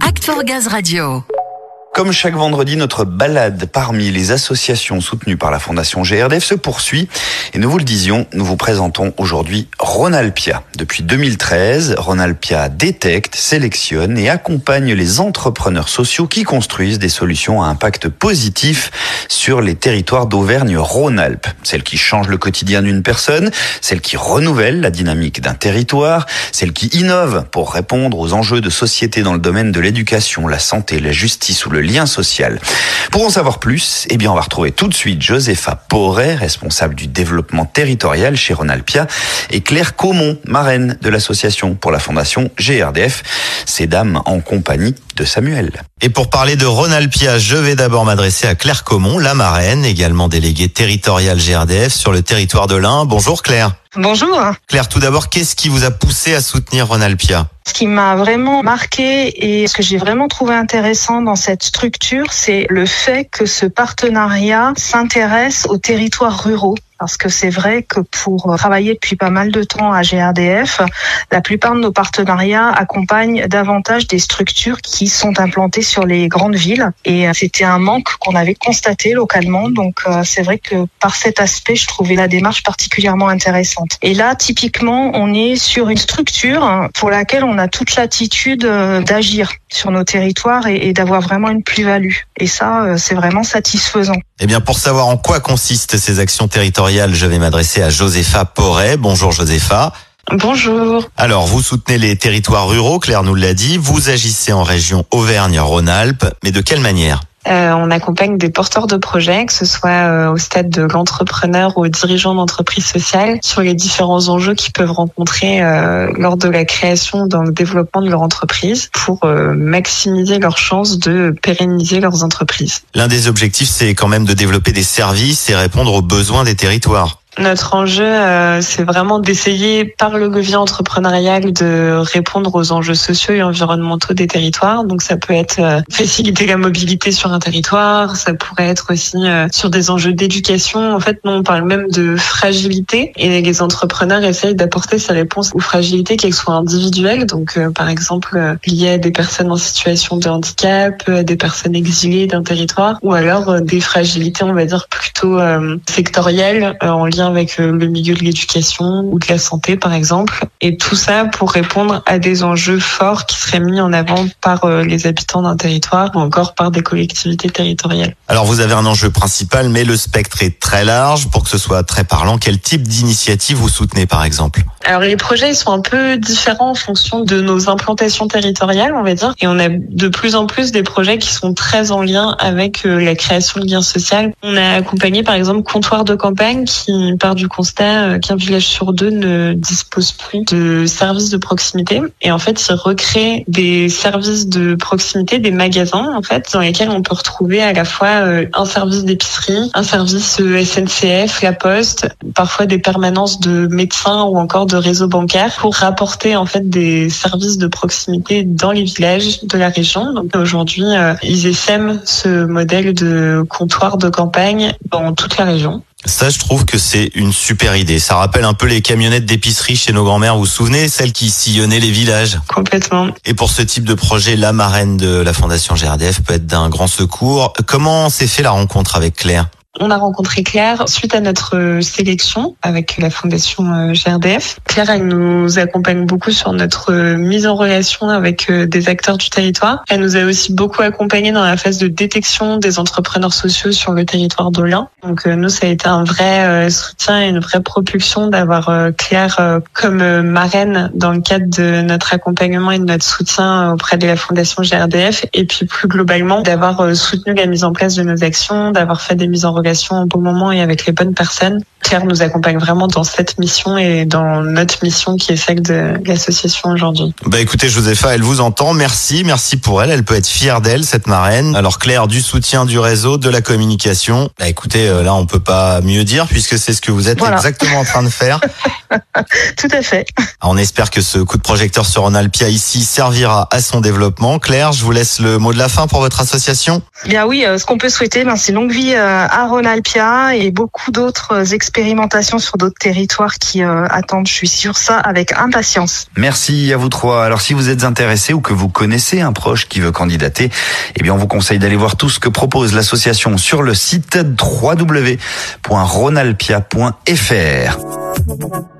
Act for Gaz Radio. Comme chaque vendredi, notre balade parmi les associations soutenues par la Fondation GRDF se poursuit. Et nous vous le disions, nous vous présentons aujourd'hui Ronalpia. Depuis 2013, Ronalpia détecte, sélectionne et accompagne les entrepreneurs sociaux qui construisent des solutions à impact positif sur les territoires d'Auvergne-Rhône-Alpes. Celles qui changent le quotidien d'une personne, celles qui renouvellent la dynamique d'un territoire, celles qui innovent pour répondre aux enjeux de société dans le domaine de l'éducation, la santé, la justice ou le lien social. Pour en savoir plus, eh bien, on va retrouver tout de suite Josepha Porret, responsable du développement territorial chez Ronalpia, et Claire Caumont, marraine de l'association pour la fondation GRDF. Ces dames en compagnie de Samuel. Et pour parler de Ronalpia, je vais d'abord m'adresser à Claire Caumont, la marraine, également déléguée territoriale GRDF sur le territoire de l'Ain. Bonjour Claire. Bonjour. Claire, tout d'abord, qu'est-ce qui vous a poussé à soutenir Ronalpia? Ce qui m'a vraiment marqué et ce que j'ai vraiment trouvé intéressant dans cette structure, c'est le fait que ce partenariat s'intéresse aux territoires ruraux parce que c'est vrai que pour travailler depuis pas mal de temps à GRDF, la plupart de nos partenariats accompagnent davantage des structures qui sont implantées sur les grandes villes et c'était un manque qu'on avait constaté localement donc euh, c'est vrai que par cet aspect je trouvais la démarche particulièrement intéressante. Et là typiquement on est sur une structure pour laquelle on a toute l'attitude euh, d'agir sur nos territoires et, d'avoir vraiment une plus-value et ça euh, c'est vraiment satisfaisant. Eh bien pour savoir en quoi consistent ces actions territoriales je vais m'adresser à Josepha Porret. Bonjour Josepha. Bonjour. Alors, vous soutenez les territoires ruraux, Claire nous l'a dit. Vous agissez en région Auvergne-Rhône-Alpes, mais de quelle manière? Euh, on accompagne des porteurs de projets, que ce soit euh, au stade de l'entrepreneur ou aux dirigeants d'entreprise sociale, sur les différents enjeux qu'ils peuvent rencontrer euh, lors de la création, dans le développement de leur entreprise, pour maximiser leurs chances de pérenniser leurs entreprises. L'un des objectifs, c'est quand même de développer des services et répondre aux besoins des territoires. Notre enjeu, euh, c'est vraiment d'essayer par le levier entrepreneurial de répondre aux enjeux sociaux et environnementaux des territoires. Donc ça peut être euh, faciliter la mobilité sur un territoire, ça pourrait être aussi euh, sur des enjeux d'éducation. En fait, nous, on parle même de fragilité et les entrepreneurs essayent d'apporter ces réponses aux fragilités, qu'elles soient individuelles, donc par exemple liées à des personnes en situation de handicap, à des personnes exilées d'un territoire, ou alors des fragilités, on va dire, plutôt sectorielles en lien avec euh, le milieu de l'éducation ou de la santé par exemple. Et tout ça pour répondre à des enjeux forts qui seraient mis en avant par euh, les habitants d'un territoire ou encore par des collectivités territoriales. Alors vous avez un enjeu principal, mais le spectre est très large. Pour que ce soit très parlant, quel type d'initiative vous soutenez par exemple? Alors les projets ils sont un peu différents en fonction de nos implantations territoriales, on va dire. Et on a de plus en plus des projets qui sont très en lien avec euh, la création de liens sociaux. On a accompagné par exemple Comptoir de campagne qui part du constat euh, qu'un village sur deux ne dispose plus de services de proximité. Et en fait, il recrée des services de proximité, des magasins, en fait, dans lesquels on peut retrouver à la fois euh, un service d'épicerie, un service euh, SNCF, la poste, parfois des permanences de médecins ou encore de réseaux bancaires pour rapporter en fait des services de proximité dans les villages de la région. Donc aujourd'hui, ils essaiment ce modèle de comptoir de campagne dans toute la région. Ça, je trouve que c'est une super idée. Ça rappelle un peu les camionnettes d'épicerie chez nos grands-mères. Vous vous souvenez, celles qui sillonnaient les villages? Complètement. Et pour ce type de projet, la marraine de la Fondation GRDF peut être d'un grand secours. Comment s'est fait la rencontre avec Claire? On a rencontré Claire suite à notre euh, sélection avec la fondation euh, GRDF. Claire, elle nous accompagne beaucoup sur notre euh, mise en relation avec des acteurs du territoire. Elle nous a aussi beaucoup accompagné dans la phase de détection des entrepreneurs sociaux sur le territoire d'Olin. Donc nous, ça a été un vrai soutien et une vraie propulsion d'avoir Claire comme marraine dans le cadre de notre accompagnement et de notre soutien auprès de la fondation GRDF. Et puis plus globalement, d'avoir soutenu la mise en place de nos actions, d'avoir fait des mises en relation au bon moment et avec les bonnes personnes. Claire nous accompagne vraiment dans cette mission et dans notre mission qui est celle de l'association aujourd'hui. Bah écoutez Josepha, elle vous entend. Merci, merci pour elle. Elle peut être fière d'elle, cette marraine. Alors Claire, du soutien du réseau, de la communication. Bah écoutez, euh, là on peut pas mieux dire puisque c'est ce que vous êtes exactement en train de faire. Tout à fait. On espère que ce coup de projecteur sur Ronalpia ici servira à son développement. Claire, je vous laisse le mot de la fin pour votre association. Bien oui, euh, ce qu'on peut souhaiter, ben, c'est longue vie euh, à Ronalpia et beaucoup d'autres expériences d'expérimentation sur d'autres territoires qui attendent, je suis sûre, ça avec impatience. Merci à vous trois. Alors si vous êtes intéressé ou que vous connaissez un proche qui veut candidater, eh bien on vous conseille d'aller voir tout ce que propose l'association sur le site www.ronalpia.fr.